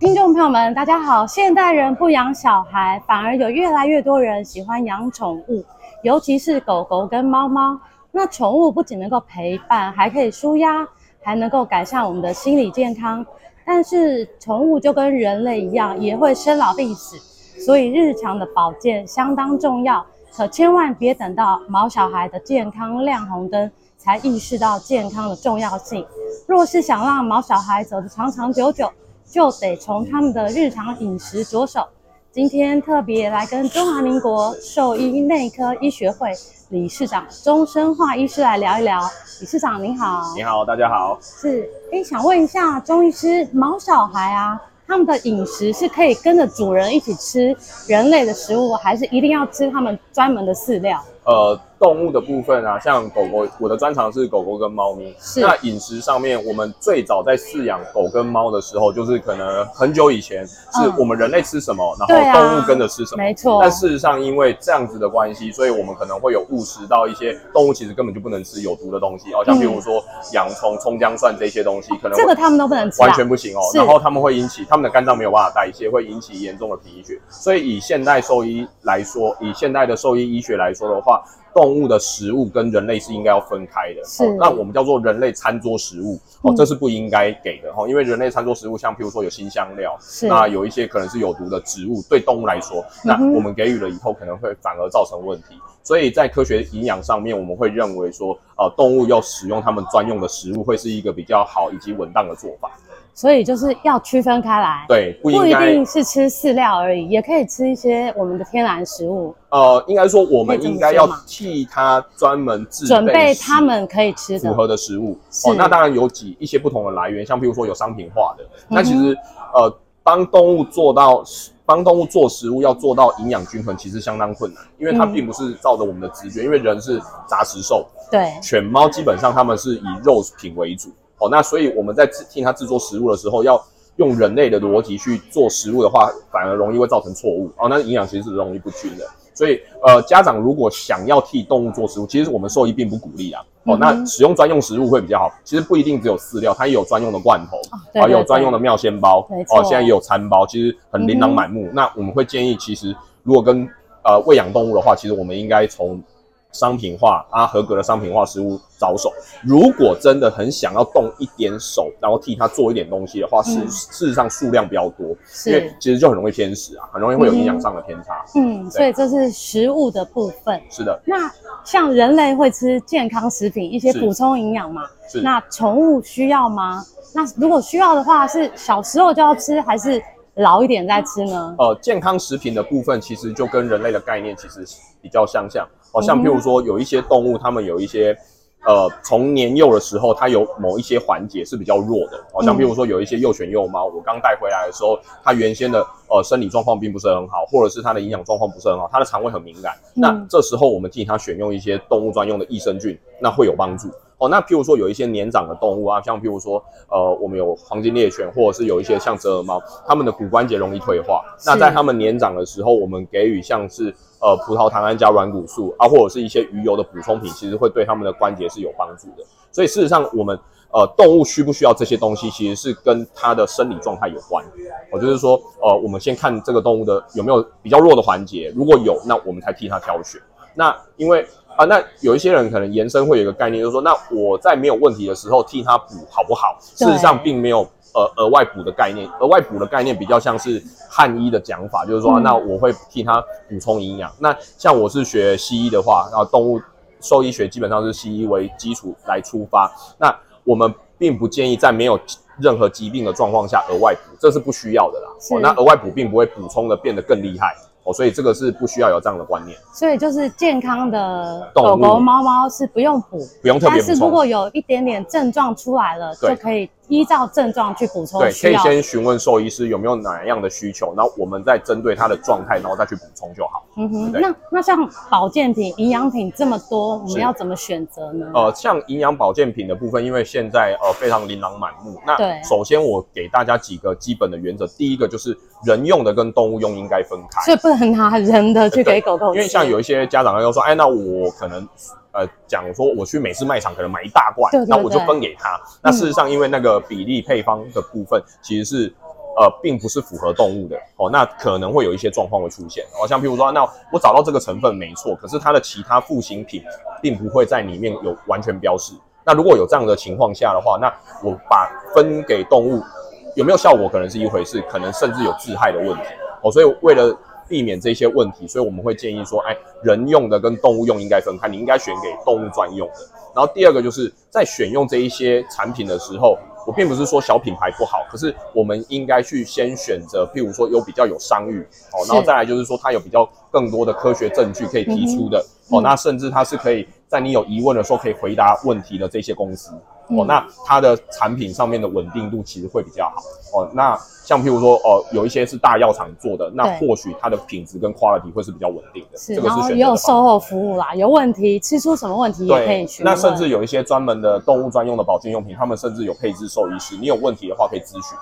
听众朋友们，大家好！现代人不养小孩，反而有越来越多人喜欢养宠物，尤其是狗狗跟猫猫。那宠物不仅能够陪伴，还可以舒压，还能够改善我们的心理健康。但是宠物就跟人类一样，也会生老病死，所以日常的保健相当重要。可千万别等到毛小孩的健康亮红灯，才意识到健康的重要性。若是想让毛小孩走得长长久久，就得从他们的日常饮食着手。今天特别来跟中华民国兽医内科医学会理事长钟生化医师来聊一聊。理事长您好，你好，大家好。是，诶，想问一下钟医师，毛小孩啊，他们的饮食是可以跟着主人一起吃人类的食物，还是一定要吃他们专门的饲料？呃，动物的部分啊，像狗狗，我的专长是狗狗跟猫咪。是。那饮食上面，我们最早在饲养狗跟猫的时候，就是可能很久以前，是我们人类吃什么，嗯、然后动物跟着吃什么。没错、啊。但事实上，因为这样子的关系，所以我们可能会有误食到一些动物其实根本就不能吃有毒的东西哦，像比如说洋葱、葱姜蒜这些东西，可能这个他们都不能吃、啊，完全不行哦。然后他们会引起他们的肝脏没有办法代谢，会引起严重的贫血。所以以现代兽医来说，以现代的兽医医学来说的话。动物的食物跟人类是应该要分开的，是、哦。那我们叫做人类餐桌食物，哦，这是不应该给的哈、哦，因为人类餐桌食物，像譬如说有新香料，是。那有一些可能是有毒的植物，对动物来说，那我们给予了以后，可能会反而造成问题。所以在科学营养上面，我们会认为说，呃，动物要使用它们专用的食物，会是一个比较好以及稳当的做法。所以就是要区分开来，对，不，不一定是吃饲料而已，也可以吃一些我们的天然食物。呃，应该说我们应该要替它专门制准备他们可以吃的符合的食物。哦，那当然有几一些不同的来源，像比如说有商品化的。那其实呃，帮动物做到帮动物做食物要做到营养均衡，其实相当困难，因为它并不是照着我们的直觉，因为人是杂食兽，对，犬猫基本上它们是以肉品为主。哦，那所以我们在替它制作食物的时候，要用人类的逻辑去做食物的话，反而容易会造成错误。哦，那营养其实是容易不均的。所以，呃，家长如果想要替动物做食物，其实我们兽医并不鼓励啊。哦，那使用专用食物会比较好。其实不一定只有饲料，它也有专用的罐头，啊、哦，有专用的妙鲜包，哦，现在也有餐包，其实很琳琅满目。嗯、那我们会建议，其实如果跟呃喂养动物的话，其实我们应该从。商品化啊，合格的商品化食物着手。如果真的很想要动一点手，然后替他做一点东西的话，事、嗯、事实上数量比较多，因为其实就很容易偏食啊，很容易会有营养上的偏差。嗯，所以这是食物的部分。是的。那像人类会吃健康食品，一些补充营养嘛？是。那宠物需要吗？那如果需要的话，是小时候就要吃，还是老一点再吃呢？呃，健康食品的部分其实就跟人类的概念其实比较相像。哦，像譬如说有一些动物，它们有一些，呃，从年幼的时候，它有某一些环节是比较弱的。哦，像譬如说有一些幼犬幼猫，我刚带回来的时候，它原先的呃生理状况并不是很好，或者是它的营养状况不是很好，它的肠胃很敏感。那这时候我们替它选用一些动物专用的益生菌，那会有帮助。哦，那譬如说有一些年长的动物啊，像譬如说，呃，我们有黄金猎犬，或者是有一些像折耳猫，它们的骨关节容易退化。那在它们年长的时候，我们给予像是呃葡萄糖胺加软骨素啊，或者是一些鱼油的补充品，其实会对它们的关节是有帮助的。所以事实上，我们呃动物需不需要这些东西，其实是跟它的生理状态有关。我、呃、就是说，呃，我们先看这个动物的有没有比较弱的环节，如果有，那我们才替它挑选。那因为啊，那有一些人可能延伸会有一个概念，就是说，那我在没有问题的时候替他补好不好？事实上并没有呃额外补的概念，额外补的概念比较像是汉医的讲法，就是说，嗯、那我会替他补充营养。那像我是学西医的话，然后动物兽医学基本上是西医为基础来出发，那我们并不建议在没有任何疾病的状况下额外补，这是不需要的啦。哦，那额外补并不会补充的变得更厉害。哦，所以这个是不需要有这样的观念。所以就是健康的狗狗、猫猫是不用补，不用特别补。但是如果有一点点症状出来了，就可以依照症状去补充。对，可以先询问兽医师有没有哪样的需求，然后我们再针对它的状态，然后再去补充就好。嗯哼，那那像保健品、营养品这么多，我们要怎么选择呢？呃，像营养保健品的部分，因为现在呃非常琳琅满目。那对，首先我给大家几个基本的原则，第一个就是人用的跟动物用应该分开，所以不能拿人的去给狗狗。因为像有一些家长又说，哎，那我可能呃讲说我去美式卖场可能买一大罐，那我就分给他。那事实上，因为那个比例配方的部分其实是。呃，并不是符合动物的哦，那可能会有一些状况会出现哦，像譬如说，那我找到这个成分没错，可是它的其他副型品并不会在里面有完全标示。那如果有这样的情况下的话，那我把分给动物有没有效果，可能是一回事，可能甚至有致害的问题哦。所以为了避免这些问题，所以我们会建议说，哎，人用的跟动物用应该分开，你应该选给动物专用的。然后第二个就是在选用这一些产品的时候。我并不是说小品牌不好，可是我们应该去先选择，譬如说有比较有商誉哦，然后再来就是说它有比较更多的科学证据可以提出的、嗯、哦，那甚至它是可以在你有疑问的时候可以回答问题的这些公司。哦，那它的产品上面的稳定度其实会比较好哦。那像譬如说，哦，有一些是大药厂做的，那或许它的品质跟 quality 会是比较稳定的。是，这个是选择。也有售后服务啦，有问题吃出什么问题也可以去。那甚至有一些专门的动物专用的保健用品，他们甚至有配置兽医师，你有问题的话可以咨询。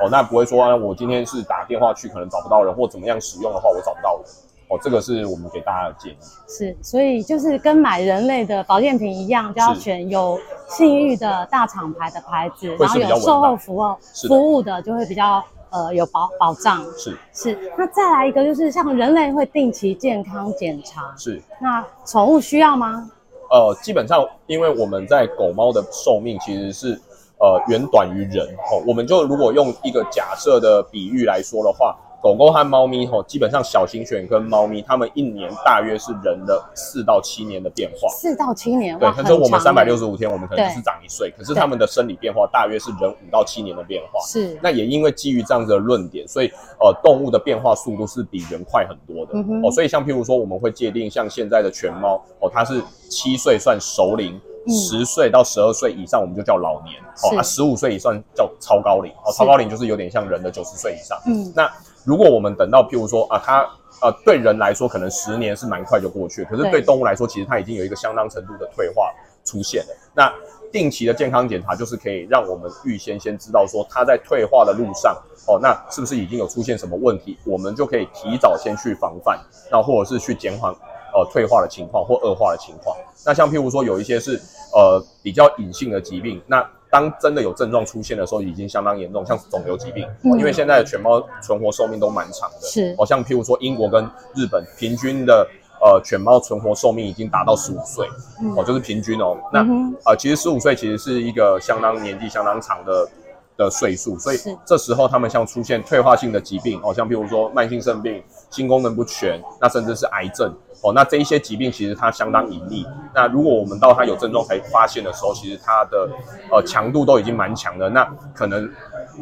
哦，那不会说啊，我今天是打电话去，可能找不到人，或怎么样使用的话，我找不到人。哦，这个是我们给大家的建议。是，所以就是跟买人类的保健品一样，就要选有信誉的大厂牌的牌子，然后有售后服务服务的，就会比较呃有保保障。是是，那再来一个就是像人类会定期健康检查，是。那宠物需要吗？呃，基本上因为我们在狗猫的寿命其实是呃远短于人哦，我们就如果用一个假设的比喻来说的话。狗狗和猫咪吼，基本上小型犬跟猫咪，它们一年大约是人的四到七年的变化。四到七年，对，可是我们三百六十五天，我们可能只是长一岁，可是它们的生理变化大约是人五到七年的变化。是，那也因为基于这样子的论点，所以呃，动物的变化速度是比人快很多的。嗯、哦，所以像譬如说，我们会界定像现在的犬猫哦，它是七岁算熟龄。十岁到十二岁以上，我们就叫老年哦。啊，十五岁以上叫超高龄哦。超高龄就是有点像人的九十岁以上。嗯，那如果我们等到譬如说啊，它呃对人来说可能十年是蛮快就过去，可是对动物来说，其实它已经有一个相当程度的退化出现了。那定期的健康检查就是可以让我们预先先知道说它在退化的路上哦，那是不是已经有出现什么问题，我们就可以提早先去防范，那或者是去减缓。呃，退化的情况或恶化的情况，那像譬如说有一些是呃比较隐性的疾病，那当真的有症状出现的时候，已经相当严重，像肿瘤疾病，嗯，因为现在的犬猫存活寿命都蛮长的，是，哦，像譬如说英国跟日本平均的呃犬猫存活寿命已经达到十五岁，哦，就是平均哦，那呃其实十五岁其实是一个相当年纪相当长的的岁数，所以这时候他们像出现退化性的疾病，哦，像譬如说慢性肾病、性功能不全，那甚至是癌症。哦，那这一些疾病其实它相当隐匿。那如果我们到它有症状才发现的时候，其实它的呃强度都已经蛮强的。那可能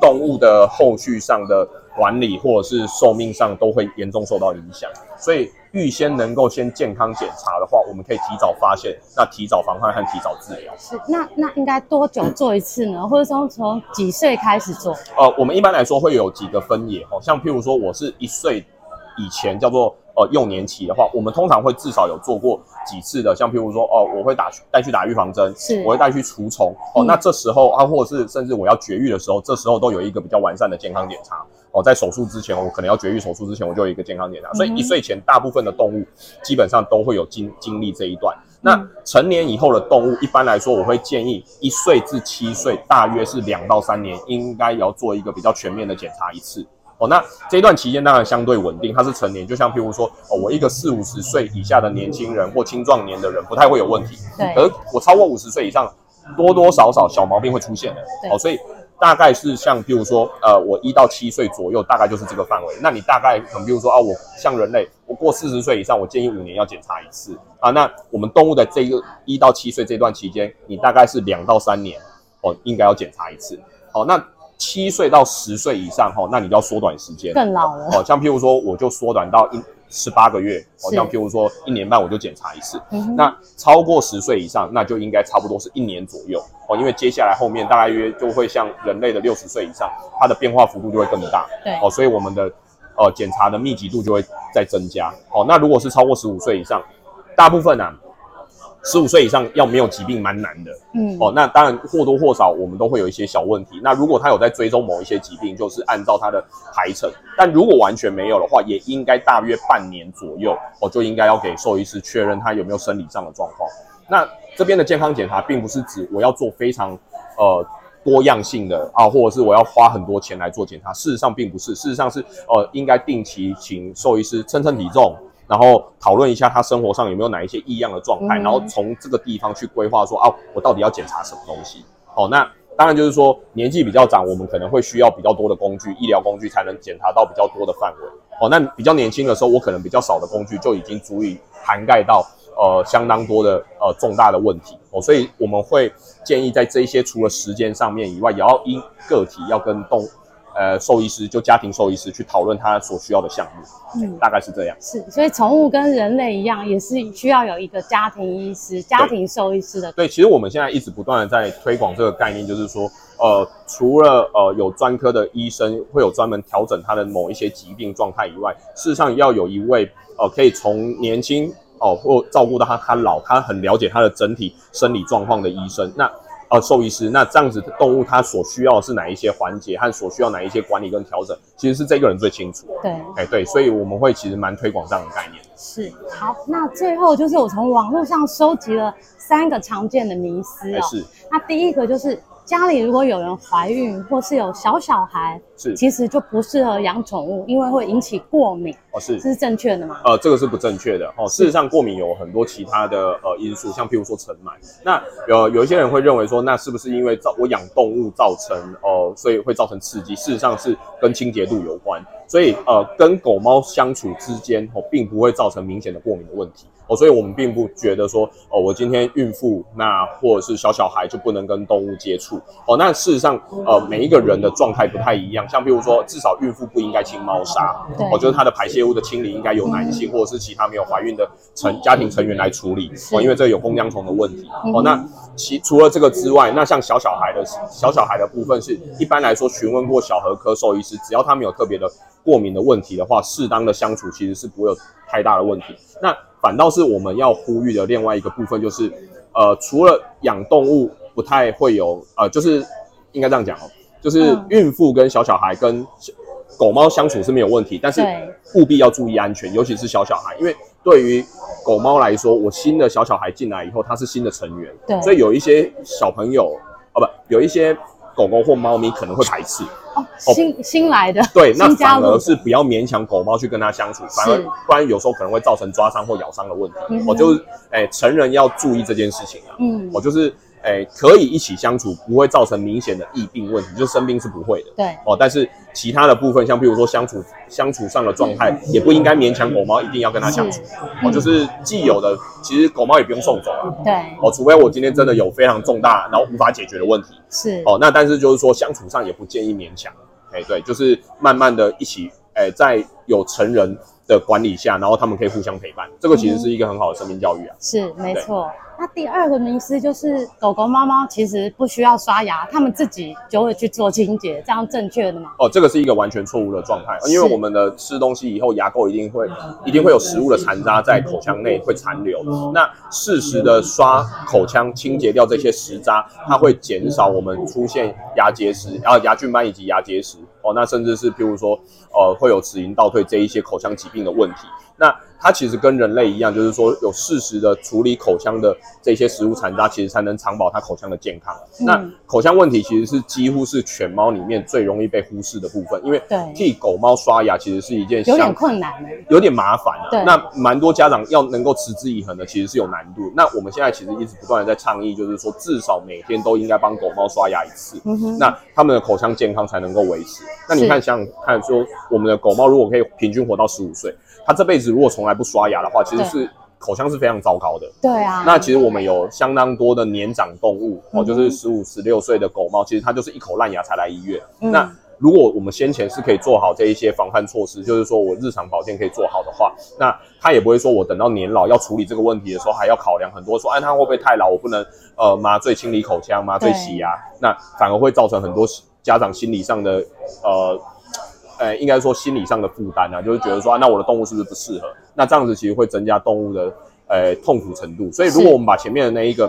动物的后续上的管理或者是寿命上都会严重受到影响。所以预先能够先健康检查的话，我们可以提早发现，那提早防范和提早治疗。是，那那应该多久做一次呢？或者说从几岁开始做？呃，我们一般来说会有几个分野哦，像譬如说我是一岁以前叫做。呃，幼年期的话，我们通常会至少有做过几次的，像譬如说，哦，我会打带去打预防针，是，我会带去除虫，哦，那这时候啊，或者是甚至我要绝育的时候，这时候都有一个比较完善的健康检查，哦，在手术之前，我可能要绝育手术之前，我就有一个健康检查，所以一岁前大部分的动物基本上都会有经经历这一段。那成年以后的动物，一般来说，我会建议一岁至七岁，大约是两到三年，应该要做一个比较全面的检查一次。哦，那这一段期间当然相对稳定，它是成年，就像譬如说，哦，我一个四五十岁以下的年轻人或青壮年的人不太会有问题，对。而我超过五十岁以上，多多少少小毛病会出现的，哦，所以大概是像譬如说，呃，我一到七岁左右，大概就是这个范围。那你大概可能比如说啊，我像人类，我过四十岁以上，我建议五年要检查一次啊。那我们动物的这个一到七岁这段期间，你大概是两到三年，哦，应该要检查一次。好，那。七岁到十岁以上，哈，那你就要缩短时间，更老了。哦，像譬如说，我就缩短到一十八个月，哦像譬如说一年半我就检查一次。嗯、那超过十岁以上，那就应该差不多是一年左右哦，因为接下来后面大概约就会像人类的六十岁以上，它的变化幅度就会更大。对，哦，所以我们的呃检查的密集度就会再增加。哦，那如果是超过十五岁以上，大部分啊。十五岁以上要没有疾病蛮难的，嗯，哦，那当然或多或少我们都会有一些小问题。那如果他有在追踪某一些疾病，就是按照他的排程。但如果完全没有的话，也应该大约半年左右，哦，就应该要给兽医师确认他有没有生理上的状况。那这边的健康检查并不是指我要做非常呃多样性的啊，或者是我要花很多钱来做检查。事实上并不是，事实上是呃应该定期请兽医师称称体重。然后讨论一下他生活上有没有哪一些异样的状态，嗯、然后从这个地方去规划说，啊，我到底要检查什么东西？哦，那当然就是说年纪比较长，我们可能会需要比较多的工具，医疗工具才能检查到比较多的范围。哦，那比较年轻的时候，我可能比较少的工具就已经足以涵盖到呃相当多的呃重大的问题。哦，所以我们会建议在这一些除了时间上面以外，也要因个体要跟动。呃，兽医师就家庭兽医师去讨论他所需要的项目，嗯，大概是这样。是，所以宠物跟人类一样，也是需要有一个家庭医师、家庭兽医师的。对，其实我们现在一直不断的在推广这个概念，就是说，呃，除了呃有专科的医生会有专门调整他的某一些疾病状态以外，事实上要有一位呃可以从年轻哦、呃、或照顾到他他老，他很了解他的整体生理状况的医生。那呃，兽医师，那这样子的动物它所需要的是哪一些环节和所需要哪一些管理跟调整，其实是这个人最清楚。对，哎对，所以我们会其实蛮推广这样的概念。是，好，那最后就是我从网络上收集了三个常见的迷思哦。是，那第一个就是。家里如果有人怀孕或是有小小孩，是其实就不适合养宠物，因为会引起过敏。哦，是，这是正确的吗？呃，这个是不正确的。哦，事实上，过敏有很多其他的呃因素，像譬如说尘螨。那有有一些人会认为说，那是不是因为造我养动物造成哦、呃，所以会造成刺激？事实上是跟清洁度有关。所以呃，跟狗猫相处之间哦，并不会造成明显的过敏的问题。哦，所以我们并不觉得说，哦，我今天孕妇那或者是小小孩就不能跟动物接触。哦，那事实上，呃，每一个人的状态不太一样。像譬如说，至少孕妇不应该清猫砂，哦，就是它的排泄物的清理应该由男性或者是其他没有怀孕的成家庭成员来处理。哦，因为这有弓浆虫的问题。哦，那其除了这个之外，那像小小孩的小小孩的部分是，一般来说询问过小儿科兽医师，只要他没有特别的过敏的问题的话，适当的相处其实是不会有太大的问题。那反倒是我们要呼吁的另外一个部分，就是，呃，除了养动物不太会有，呃，就是应该这样讲哦，就是孕妇跟小小孩跟狗猫相处是没有问题，但是务必要注意安全，尤其是小小孩，因为对于狗猫来说，我新的小小孩进来以后，它是新的成员，对，所以有一些小朋友，哦，不，有一些。狗狗或猫咪可能会排斥哦，新新来的对，那反而是不要勉强狗猫去跟它相处，反而不然有时候可能会造成抓伤或咬伤的问题。嗯、我就是哎、欸，成人要注意这件事情啊。嗯，我就是。哎、欸，可以一起相处，不会造成明显的疫病问题，就生病是不会的。对哦，但是其他的部分，像比如说相处相处上的状态，也不应该勉强狗猫一定要跟它相处。哦，就是既有的，其实狗猫也不用送走啊。对哦，除非我今天真的有非常重大，然后无法解决的问题。是哦，那但是就是说相处上也不建议勉强。哎，对，就是慢慢的一起，哎，在有成人的管理下，然后他们可以互相陪伴，这个其实是一个很好的生命教育啊。是，没错。那第二个迷思就是狗狗、猫猫其实不需要刷牙，它们自己就会去做清洁，这样正确的吗？哦，这个是一个完全错误的状态，因为我们的吃东西以后，牙垢一定会一定会有食物的残渣在口腔内会残留。那适时的刷口腔清洁掉这些食渣，它会减少我们出现牙结石、然后牙菌斑以及牙结石。哦，那甚至是譬如说，呃，会有齿龈倒退这一些口腔疾病的问题。那它其实跟人类一样，就是说有适时的处理口腔的这些食物残渣，其实才能长保它口腔的健康。嗯、那口腔问题其实是几乎是犬猫里面最容易被忽视的部分，因为替狗猫刷牙其实是一件有点困难的，有点麻烦啊。那蛮多家长要能够持之以恒的，其实是有难度。那我们现在其实一直不断的在倡议，就是说至少每天都应该帮狗猫刷牙一次，嗯、那他们的口腔健康才能够维持。那你看，想想看，说我们的狗猫如果可以平均活到十五岁。它这辈子如果从来不刷牙的话，其实是口腔是非常糟糕的。对啊。那其实我们有相当多的年长动物，哦、嗯，就是十五、十六岁的狗猫，其实它就是一口烂牙才来医院。嗯、那如果我们先前是可以做好这一些防范措施，就是说我日常保健可以做好的话，那他也不会说我等到年老要处理这个问题的时候还要考量很多，说哎他会不会太老，我不能呃麻醉清理口腔、麻醉洗牙，那反而会造成很多家长心理上的呃呃应该说心理上的负担啊，就是觉得说、啊、那我的动物是不是不适合？那这样子其实会增加动物的呃痛苦程度。所以如果我们把前面的那一个。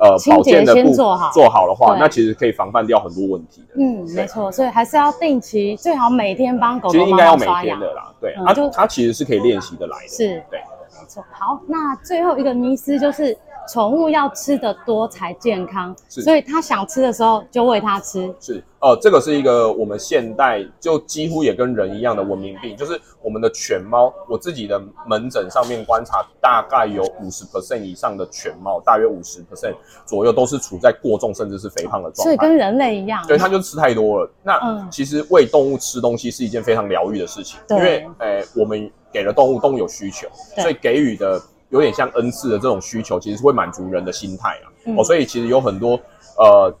呃，保健的步做好做好的话，那其实可以防范掉很多问题的。嗯，没错，所以还是要定期，最好每天帮狗狗。其实应该要每天的啦，对，它就它其实是可以练习的来的。是，对，没错。好，那最后一个迷思就是。宠物要吃的多才健康，是，所以他想吃的时候就喂它吃。是，呃，这个是一个我们现代就几乎也跟人一样的文明病，就是我们的犬猫，我自己的门诊上面观察，大概有五十 percent 以上的犬猫，大约五十 percent 左右都是处在过重甚至是肥胖的状态。所以跟人类一样，对，它就吃太多了。那、嗯、其实喂动物吃东西是一件非常疗愈的事情，因为，诶、呃，我们给了动物，动物有需求，所以给予的。有点像恩赐的这种需求，其实是会满足人的心态啊、嗯。哦，所以其实有很多呃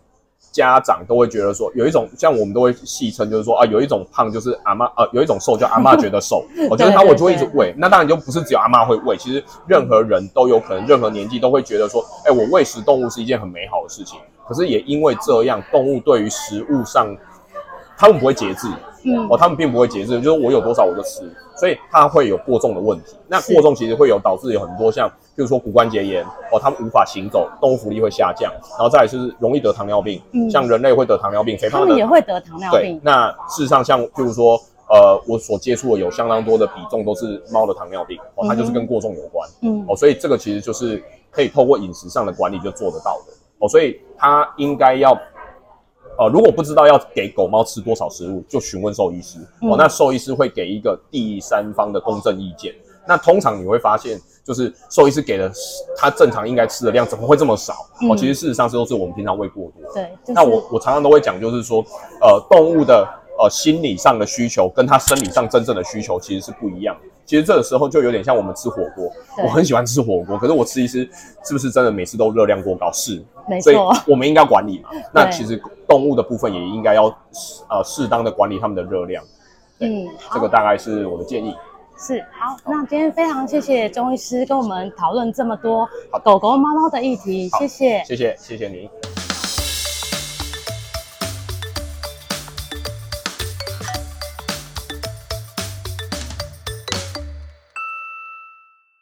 家长都会觉得说，有一种像我们都会戏称，就是说啊，有一种胖就是阿嬷，呃，有一种瘦叫阿嬷觉得瘦。我觉得他我就会一直喂，那当然就不是只有阿嬷会喂，其实任何人都有可能，任何年纪都会觉得说，哎、欸，我喂食动物是一件很美好的事情。可是也因为这样，动物对于食物上，他们不会节制。嗯，哦，他们并不会节制，就是我有多少我就吃，所以它会有过重的问题。那过重其实会有导致有很多像，比如说骨关节炎，哦，他们无法行走，动物福利会下降，然后再来是容易得糖尿病。嗯，像人类会得糖尿病，肥胖的也会得糖尿病。对，那事实上像，譬如说，呃，我所接触的有相当多的比重都是猫的糖尿病，哦，它就是跟过重有关。嗯，哦，所以这个其实就是可以透过饮食上的管理就做得到的。哦，所以它应该要。呃，如果不知道要给狗猫吃多少食物，就询问兽医师。哦，那兽医师会给一个第三方的公正意见。那通常你会发现，就是兽医师给的他正常应该吃的量，怎么会这么少？哦，其实事实上是都是我们平常喂过多。对。那我我常常都会讲，就是说，呃，动物的呃心理上的需求跟它生理上真正的需求其实是不一样的。其实这个时候就有点像我们吃火锅，我很喜欢吃火锅，可是我吃一吃，是不是真的每次都热量过高？是，没错。所以我们应该管理嘛。那其实。动物的部分也应该要呃适当的管理它们的热量，嗯，这个大概是我的建议。是好，那今天非常谢谢钟医师跟我们讨论这么多狗狗、猫猫的议题，谢谢，谢谢，谢谢您。